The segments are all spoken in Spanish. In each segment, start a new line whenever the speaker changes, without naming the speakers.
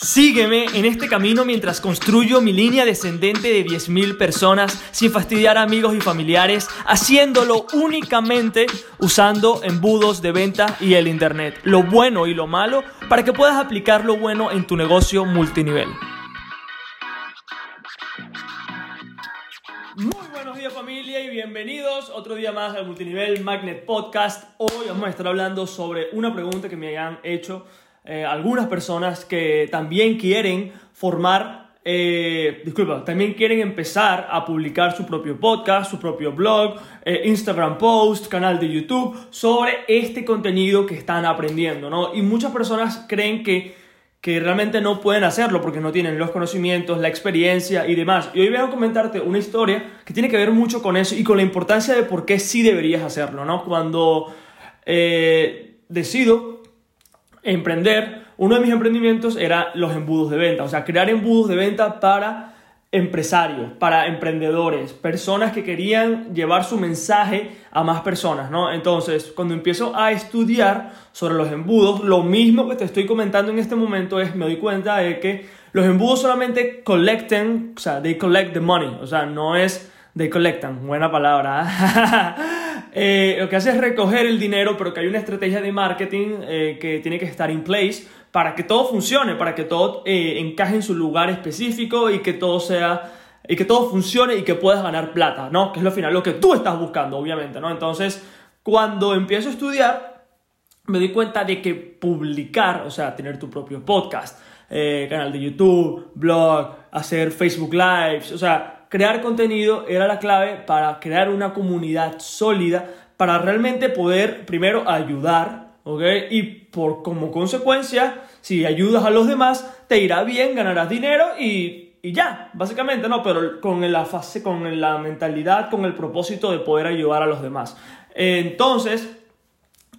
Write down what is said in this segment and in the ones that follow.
Sígueme en este camino mientras construyo mi línea descendente de 10.000 personas sin fastidiar a amigos y familiares, haciéndolo únicamente usando embudos de venta y el Internet, lo bueno y lo malo, para que puedas aplicar lo bueno en tu negocio multinivel. Muy buenos días familia y bienvenidos otro día más al Multinivel Magnet Podcast. Hoy vamos a estar hablando sobre una pregunta que me hayan hecho eh, algunas personas que también quieren formar, eh, disculpa, también quieren empezar a publicar su propio podcast, su propio blog, eh, Instagram post, canal de YouTube sobre este contenido que están aprendiendo, ¿no? Y muchas personas creen que que realmente no pueden hacerlo porque no tienen los conocimientos, la experiencia y demás. Y hoy voy a comentarte una historia que tiene que ver mucho con eso y con la importancia de por qué sí deberías hacerlo, ¿no? Cuando decido emprender, uno de mis emprendimientos era los embudos de venta, o sea, crear embudos de venta para empresarios, para emprendedores, personas que querían llevar su mensaje a más personas, ¿no? Entonces, cuando empiezo a estudiar sobre los embudos, lo mismo que te estoy comentando en este momento es, me doy cuenta de que los embudos solamente collecten, o sea, they collect the money, o sea, no es they collectan, buena palabra. Eh, lo que hace es recoger el dinero, pero que hay una estrategia de marketing eh, que tiene que estar en place para que todo funcione, para que todo eh, encaje en su lugar específico y que todo sea y que todo funcione y que puedas ganar plata, ¿no? Que es lo final, lo que tú estás buscando, obviamente, ¿no? Entonces, cuando empiezo a estudiar, me di cuenta de que publicar, o sea, tener tu propio podcast, canal de YouTube, blog, hacer Facebook Lives, o sea, crear contenido era la clave para crear una comunidad sólida, para realmente poder primero ayudar, ¿ok? Y por como consecuencia, si ayudas a los demás, te irá bien, ganarás dinero y, ya, básicamente, ¿no? Pero con la, fase, con la mentalidad, con el propósito de poder ayudar a los demás. Entonces,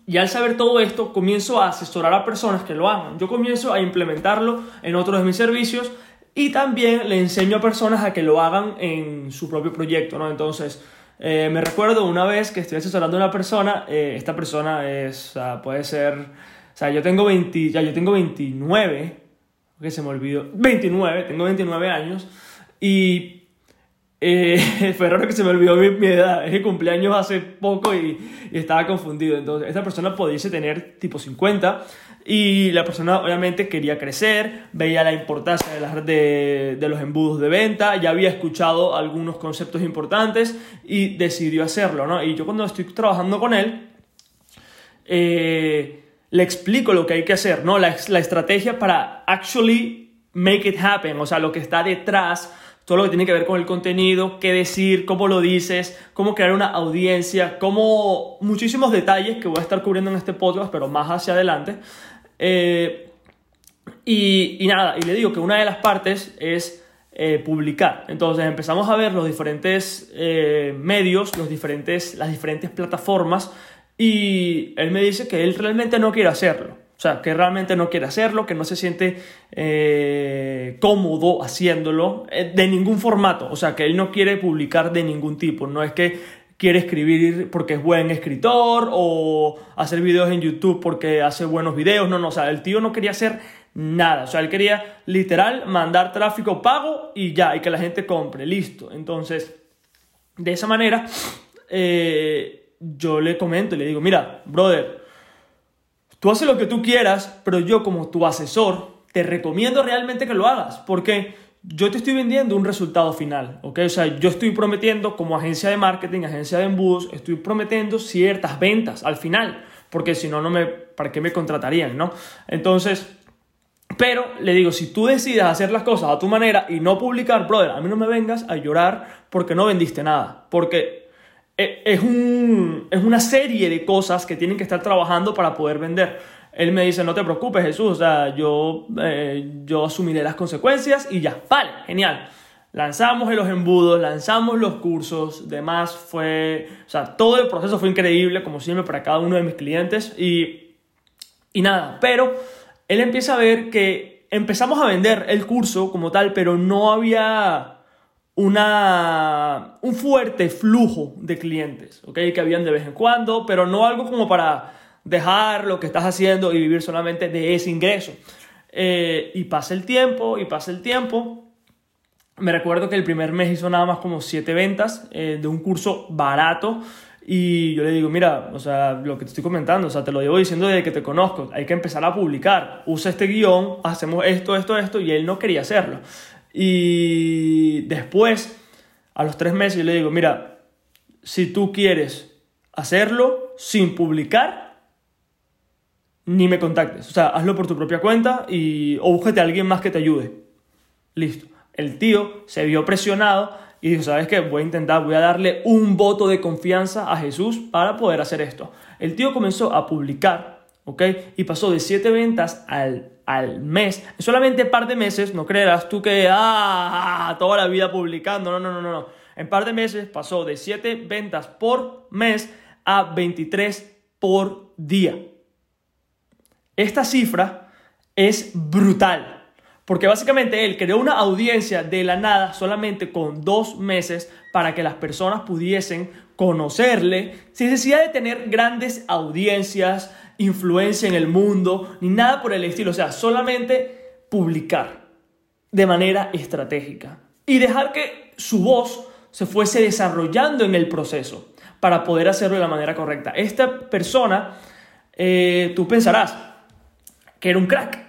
y al saber todo esto, comienzo a asesorar a personas que lo hagan. Yo comienzo a implementarlo en otros de mis servicios y también le enseño a personas a que lo hagan en su propio proyecto, ¿no? Entonces, eh, me recuerdo una vez que estoy asesorando a una persona, eh, esta persona es, puede ser, o sea, yo tengo 20, ya yo tengo 29, que se me olvidó, 29, tengo 29 años, y eh, fue raro que se me olvidó mi, edad, es que cumpleaños hace poco y, y, estaba confundido. Entonces, esta persona pudiese tener tipo 50 y la persona obviamente quería crecer, veía la importancia de, las, de, de los embudos de venta, ya había escuchado algunos conceptos importantes y decidió hacerlo, ¿no? Y yo cuando estoy trabajando con él, eh, le explico lo que hay que hacer, ¿no? La, la estrategia para actually make it happen, o sea, lo que está detrás todo lo que tiene que ver con el contenido, qué decir, cómo lo dices, cómo crear una audiencia, cómo muchísimos detalles que voy a estar cubriendo en este podcast, pero más hacia adelante. Eh, y, nada, y le digo que una de las partes es eh, publicar. Entonces empezamos a ver los diferentes eh, medios, los diferentes, las diferentes plataformas y él me dice que él realmente no quiere hacerlo. O sea, que realmente no quiere hacerlo, que no se siente eh, cómodo haciéndolo eh, de ningún formato. O sea, que él no quiere publicar de ningún tipo. No es que quiere escribir porque es buen escritor o hacer videos en YouTube porque hace buenos videos. No, no, o sea, el tío no quería hacer nada. O sea, él quería literal mandar tráfico pago y ya, y que la gente compre. Listo. Entonces, de esa manera, eh, yo le comento y le digo, mira, brother, Tú haces lo que tú quieras, pero yo como tu asesor te recomiendo realmente que lo hagas, porque yo te estoy vendiendo un resultado final, ¿ok? O sea, yo estoy prometiendo como agencia de marketing, agencia de embudos, estoy prometiendo ciertas ventas al final, porque si no, no me, ¿para qué me contratarían, no? Entonces, pero le digo, si tú decides hacer las cosas a tu manera y no publicar, brother, a mí no me vengas a llorar porque no vendiste nada, porque es, un, es una serie de cosas que tienen que estar trabajando para poder vender. Él me dice, no te preocupes Jesús, o sea, yo, eh, yo asumiré las consecuencias y ya, vale, genial. Lanzamos los embudos, lanzamos los cursos, demás fue, o sea, todo el proceso fue increíble, como siempre, para cada uno de mis clientes y, y nada, pero él empieza a ver que empezamos a vender el curso como tal, pero no había una, un fuerte flujo de clientes, ¿ok? Que habían de vez en cuando, pero no algo como para dejar lo que estás haciendo y vivir solamente de ese ingreso. eh, y pasa el tiempo, y pasa el tiempo. Me recuerdo que el primer mes hizo nada más como siete ventas eh, de un curso barato. Y yo le digo, mira, o sea, lo que te estoy comentando, o sea, te lo llevo diciendo desde que te conozco, hay que empezar a publicar, usa este guion, hacemos esto, esto, esto, y él no quería hacerlo. Y después, a los tres meses, yo le digo, mira, si tú quieres hacerlo sin publicar, ni me contactes. O sea, hazlo por tu propia cuenta y, o búsquete a alguien más que te ayude. Listo. El tío se vio presionado y dijo, ¿sabes qué? Voy a intentar, voy a darle un voto de confianza a Jesús para poder hacer esto. El tío comenzó a publicar, ¿ok? Y pasó de siete ventas al, al mes. En solamente un par de meses, no creerás tú que, ah, toda la vida publicando. No, no, no, no. no. En par de meses pasó de siete ventas por mes a 23 por día. Esta cifra es brutal. Porque básicamente él creó una audiencia de la nada solamente con dos meses para que las personas pudiesen conocerle sin necesidad de tener grandes audiencias, influencia en el mundo, ni nada por el estilo. O sea, solamente publicar de manera estratégica y dejar que su voz se fuese desarrollando en el proceso para poder hacerlo de la manera correcta. Esta persona, eh, tú pensarás que era un crack,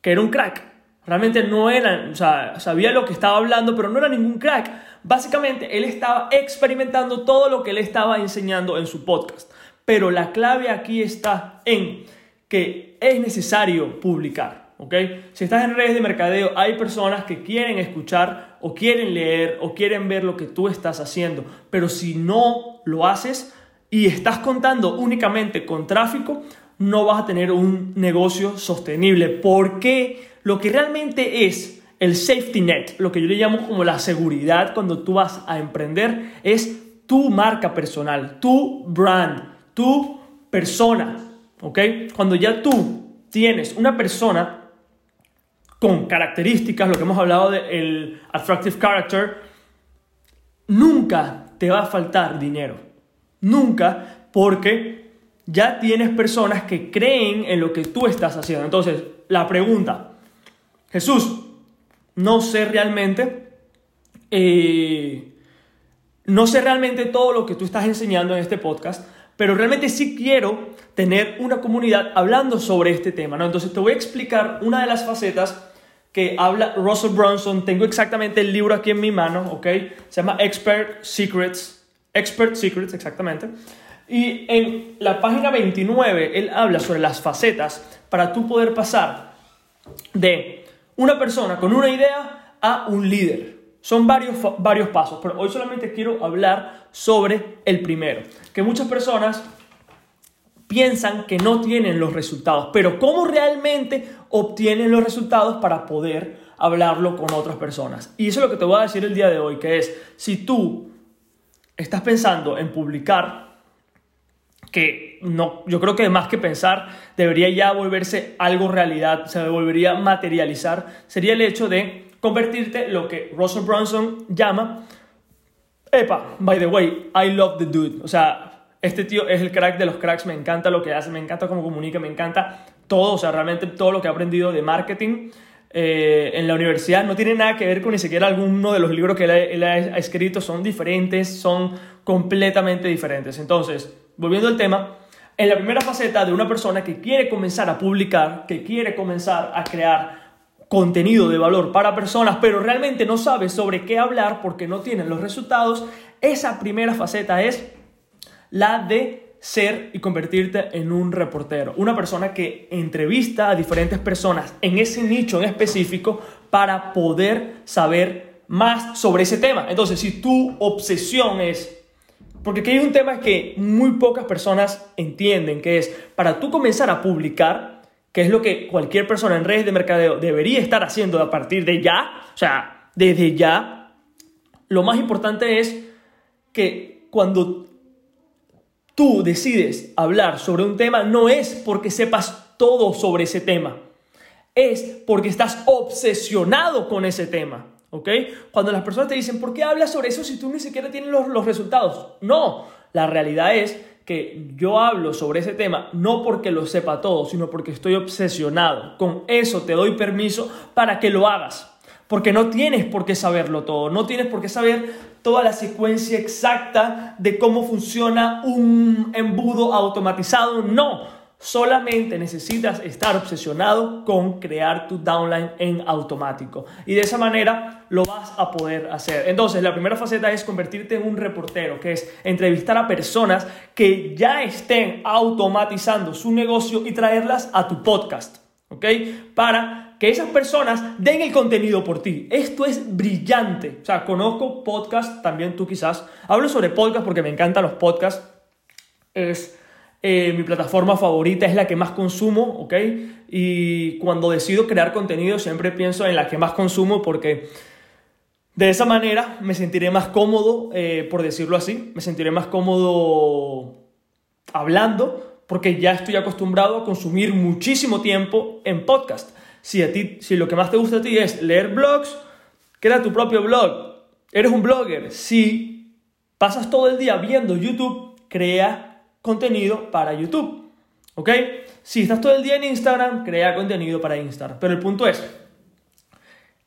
que era un crack. Realmente no era, o sea, sabía lo que estaba hablando, pero no era ningún crack. Básicamente, él estaba experimentando todo lo que él estaba enseñando en su podcast. Pero la clave aquí está en que es necesario publicar. ¿ok? Si estás en redes de mercadeo, hay personas que quieren escuchar o quieren leer o quieren ver lo que tú estás haciendo. Pero si no lo haces y estás contando únicamente con tráfico, no vas a tener un negocio sostenible. ¿Por qué? lo que realmente es el safety net, lo que yo le llamo como la seguridad cuando tú vas a emprender, es tu marca personal, tu brand, tu persona, ¿ok? Cuando ya tú tienes una persona con características, lo que hemos hablado del attractive character, nunca te va a faltar dinero. Nunca, porque ya tienes personas que creen en lo que tú estás haciendo. Entonces, la pregunta, Jesús, no sé realmente, eh, no sé realmente todo lo que tú estás enseñando en este podcast, pero realmente sí quiero tener una comunidad hablando sobre este tema, ¿no? Entonces te voy a explicar una de las facetas que habla Russell Brunson. Tengo exactamente el libro aquí en mi mano, ¿ok? Se llama Expert Secrets. Expert Secrets, exactamente. Y en la página 29, él habla sobre las facetas para tú poder pasar de una persona con una idea a un líder. Son varios, varios pasos, pero hoy solamente quiero hablar sobre el primero. Que muchas personas piensan que no tienen los resultados, pero ¿cómo realmente obtienen los resultados para poder hablarlo con otras personas? Y eso es lo que te voy a decir el día de hoy, que es, si tú estás pensando en publicar que no, yo creo que más que pensar debería ya volverse algo realidad, se volvería materializar, sería el hecho de convertirte lo que Russell Brunson llama, epa, by the way, I love the dude, o sea, este tío es el crack de los cracks, me encanta lo que hace, me encanta cómo comunica, me encanta todo, o sea, realmente todo lo que ha aprendido de marketing eh, en la universidad. No tiene nada que ver con ni siquiera alguno de los libros que él ha escrito, son diferentes, son completamente diferentes. Entonces, volviendo al tema, en la primera faceta de una persona que quiere comenzar a publicar, que quiere comenzar a crear contenido de valor para personas, pero realmente no sabe sobre qué hablar porque no tiene los resultados, esa primera faceta es la de ser y convertirte en un reportero, una persona que entrevista a diferentes personas en ese nicho en específico para poder saber más sobre ese tema. Entonces, si tu obsesión es porque aquí hay un tema que muy pocas personas entienden, que es para tú comenzar a publicar, que es lo que cualquier persona en redes de mercadeo debería estar haciendo a partir de ya, o sea, desde ya, lo más importante es que cuando tú decides hablar sobre un tema, no es porque sepas todo sobre ese tema, es porque estás obsesionado con ese tema. ¿Ok? Cuando las personas te dicen, ¿por qué hablas sobre eso si tú ni siquiera tienes los, los resultados? No, la realidad es que yo hablo sobre ese tema no porque lo sepa todo, sino porque estoy obsesionado. Con eso te doy permiso para que lo hagas. Porque no tienes por qué saberlo todo, no tienes por qué saber toda la secuencia exacta de cómo funciona un embudo automatizado, no. Solamente necesitas estar obsesionado con crear tu downline en automático. Y de esa manera lo vas a poder hacer. Entonces, la primera faceta es convertirte en un reportero, que es entrevistar a personas que ya estén automatizando su negocio y traerlas a tu podcast. ¿Ok? Para que esas personas den el contenido por ti. Esto es brillante. O sea, conozco podcast, también tú quizás. Hablo sobre podcast porque me encantan los podcasts. Es eh, mi plataforma favorita es la que más consumo, ¿ok? Y cuando decido crear contenido siempre pienso en la que más consumo porque de esa manera me sentiré más cómodo, eh, por decirlo así, me sentiré más cómodo hablando porque ya estoy acostumbrado a consumir muchísimo tiempo en podcast. Si, a ti, si lo que más te gusta a ti es leer blogs, crea tu propio blog. Eres un blogger. Si pasas todo el día viendo YouTube, crea contenido para YouTube. ¿Ok? Si estás todo el día en Instagram, crea contenido para Instagram. Pero el punto es,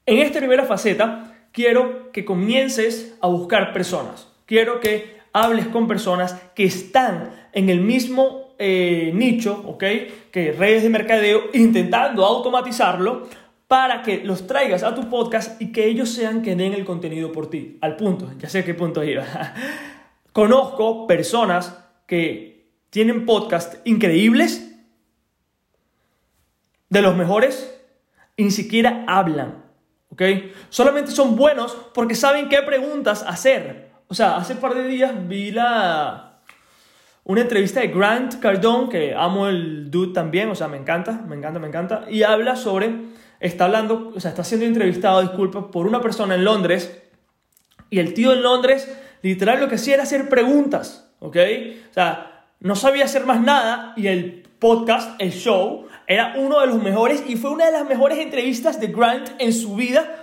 en esta primera faceta, quiero que comiences a buscar personas. Quiero que hables con personas que están en el mismo eh, nicho, ¿ok? Que redes de mercadeo, intentando automatizarlo para que los traigas a tu podcast y que ellos sean que den el contenido por ti. Al punto, ya sé qué punto iba. Conozco personas que tienen podcasts increíbles, de los mejores, ni siquiera hablan. ¿Ok? Solamente son buenos porque saben qué preguntas hacer. O sea, hace un par de días vi la, una entrevista de Grant Cardone, que amo el dude también, o sea, me encanta, me encanta, me encanta, y habla sobre, está hablando, o sea, está siendo entrevistado, disculpa, por una persona en Londres, y el tío en Londres, literal, lo que hacía era hacer preguntas, ¿ok? O sea, no sabía hacer más nada y el podcast, el show, era uno de los mejores y fue una de las mejores entrevistas de Grant en su vida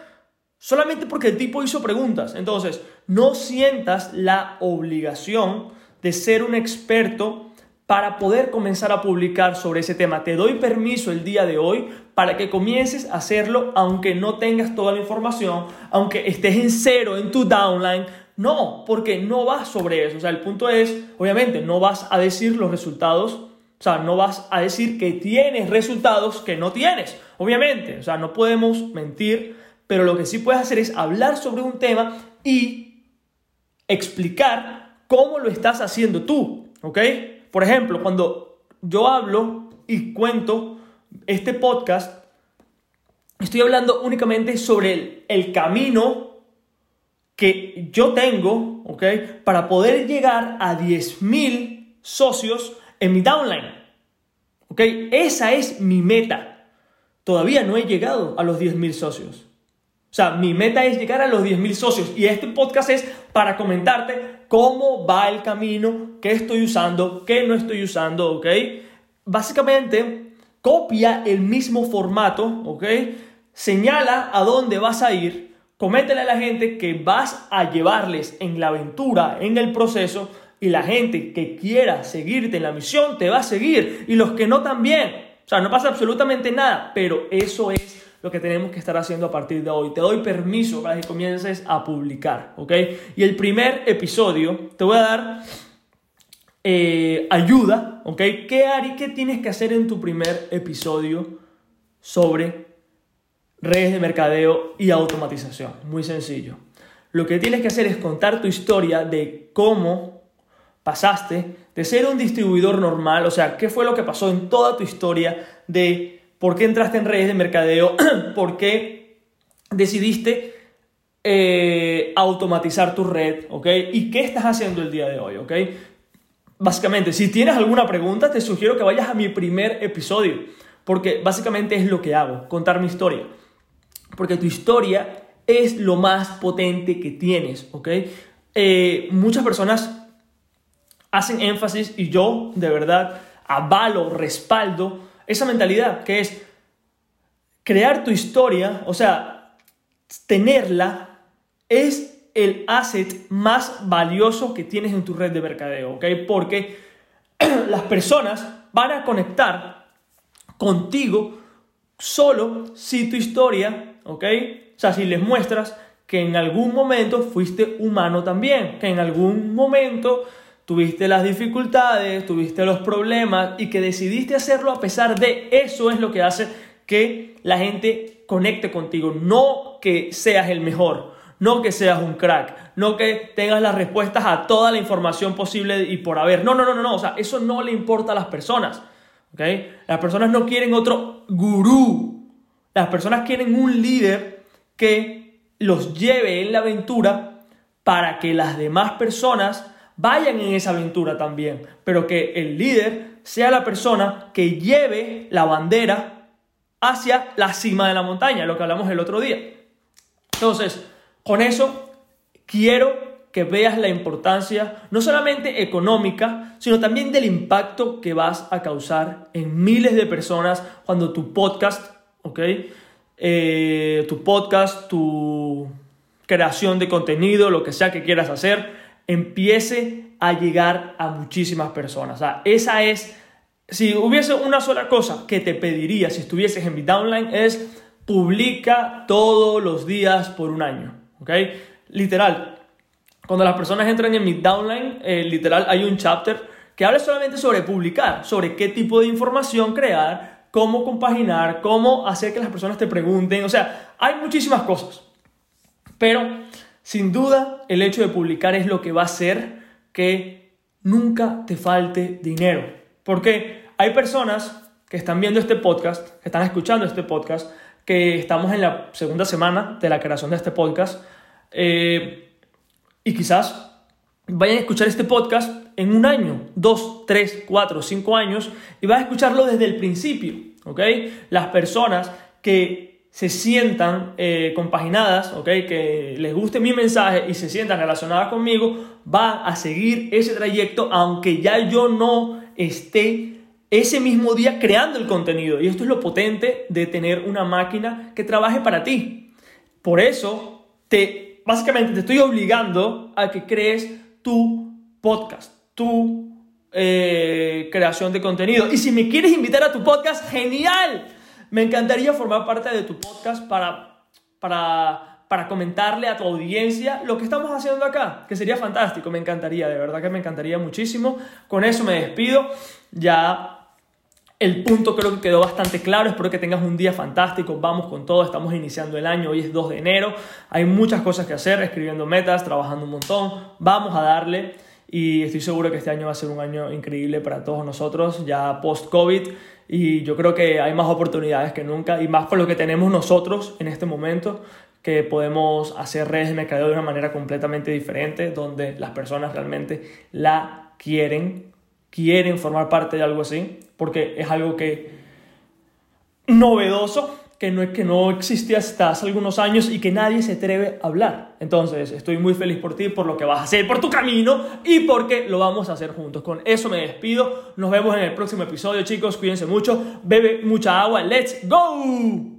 solamente porque el tipo hizo preguntas. Entonces, no sientas la obligación de ser un experto para poder comenzar a publicar sobre ese tema. Te doy permiso el día de hoy para que comiences a hacerlo aunque no tengas toda la información, aunque estés en cero en tu downline, no, porque no vas sobre eso. O sea, el punto es, obviamente, no vas a decir los resultados, o sea, no vas a decir que tienes resultados que no tienes. Obviamente, o sea, no podemos mentir, pero lo que sí puedes hacer es hablar sobre un tema y explicar cómo lo estás haciendo tú, ¿ok? Por ejemplo, cuando yo hablo y cuento este podcast, estoy hablando únicamente sobre el, el camino que yo tengo, ¿ok? Para poder llegar a 10.000 socios en mi downline, ¿ok? Esa es mi meta. Todavía no he llegado a los 10.000 socios. O sea, mi meta es llegar a los 10.000 socios y este podcast es para comentarte cómo va el camino, qué estoy usando, qué no estoy usando, ¿ok? Básicamente, copia el mismo formato, ¿ok? Señala a dónde vas a ir Coméntele a la gente que vas a llevarles en la aventura, en el proceso, y la gente que quiera seguirte en la misión te va a seguir, y los que no también. O sea, no pasa absolutamente nada, pero eso es lo que tenemos que estar haciendo a partir de hoy. Te doy permiso para que comiences a publicar, ¿ok? Y el primer episodio te voy a dar eh, ayuda, ¿ok? ¿Qué, ¿Qué tienes que hacer en tu primer episodio sobre redes de mercadeo y automatización. Muy sencillo. Lo que tienes que hacer es contar tu historia de cómo pasaste de ser un distribuidor normal, o sea, qué fue lo que pasó en toda tu historia de por qué entraste en redes de mercadeo, por qué decidiste eh, automatizar tu red, ¿ok? Y qué estás haciendo el día de hoy, ¿ok? Básicamente, si tienes alguna pregunta, te sugiero que vayas a mi primer episodio, porque básicamente es lo que hago, contar mi historia porque tu historia es lo más potente que tienes, ¿ok? Eh, muchas personas hacen énfasis y yo de verdad avalo, respaldo esa mentalidad que es crear tu historia, o sea, tenerla es el asset más valioso que tienes en tu red de mercadeo, ¿ok? Porque las personas van a conectar contigo solo si tu historia, ¿ok? O sea, si les muestras que en algún momento fuiste humano también, que en algún momento tuviste las dificultades, tuviste los problemas y que decidiste hacerlo a pesar de eso es lo que hace que la gente conecte contigo, no que seas el mejor, no que seas un crack, no que tengas las respuestas a toda la información posible y por haber. No, no, no, no, no, o sea, eso no le importa a las personas. ¿ok? Las personas no quieren otro gurú. Las personas quieren un líder que los lleve en la aventura para que las demás personas vayan en esa aventura también, pero que el líder sea la persona que lleve la bandera hacia la cima de la montaña, lo que hablamos el otro día. Entonces, con eso quiero que veas la importancia no solamente económica, sino también del impacto que vas a causar en miles de personas cuando tu podcast, ¿ok? Eh, tu podcast, tu creación de contenido, lo que sea que quieras hacer, empiece a llegar a muchísimas personas. O sea, esa es, si hubiese una sola cosa que te pediría si estuvieses en mi downline es publica todos los días por un año. ¿Ok? Literal. Cuando las personas entran en mi downline, eh, literal hay un chapter que habla solamente sobre publicar, sobre qué tipo de información crear, cómo compaginar, cómo hacer que las personas te pregunten. O sea, hay muchísimas cosas. Pero sin duda, el hecho de publicar es lo que va a hacer que nunca te falte dinero. Porque hay personas que están viendo este podcast, que están escuchando este podcast, que estamos en la segunda semana de la creación de este podcast, eh, y quizás vayan a escuchar este podcast en un año, dos, tres, cuatro, cinco años, y vas a escucharlo desde el principio, ¿ok? Las personas que se sientan eh, compaginadas, ¿okay? que les guste mi mensaje y se sientan relacionadas conmigo, va a seguir ese trayecto aunque ya yo no esté ese mismo día creando el contenido. Y esto es lo potente de tener una máquina que trabaje para ti. Por eso, te, básicamente te estoy obligando a que crees tu podcast, tu eh, creación de contenido. Y si me quieres invitar a tu podcast, genial. Me encantaría formar parte de tu podcast para, para, para comentarle a tu audiencia lo que estamos haciendo acá, que sería fantástico, me encantaría, de verdad que me encantaría muchísimo. Con eso me despido, ya el punto creo que quedó bastante claro, espero que tengas un día fantástico, vamos con todo, estamos iniciando el año, hoy es 2 de enero, hay muchas cosas que hacer, escribiendo metas, trabajando un montón, vamos a darle y estoy seguro que este año va a ser un año increíble para todos nosotros, ya post-COVID y yo creo que hay más oportunidades que nunca y más con lo que tenemos nosotros en este momento que podemos hacer redes de mercadeo de una manera completamente diferente donde las personas realmente la quieren, quieren formar parte de algo así porque es algo que novedoso que no, que no existe hasta hace algunos años y que nadie se atreve a hablar. Entonces, estoy muy feliz por ti, por lo que vas a hacer, por tu camino y porque lo vamos a hacer juntos. Con eso me despido. Nos vemos en el próximo episodio, chicos. Cuídense mucho. Bebe mucha agua. ¡Let's go!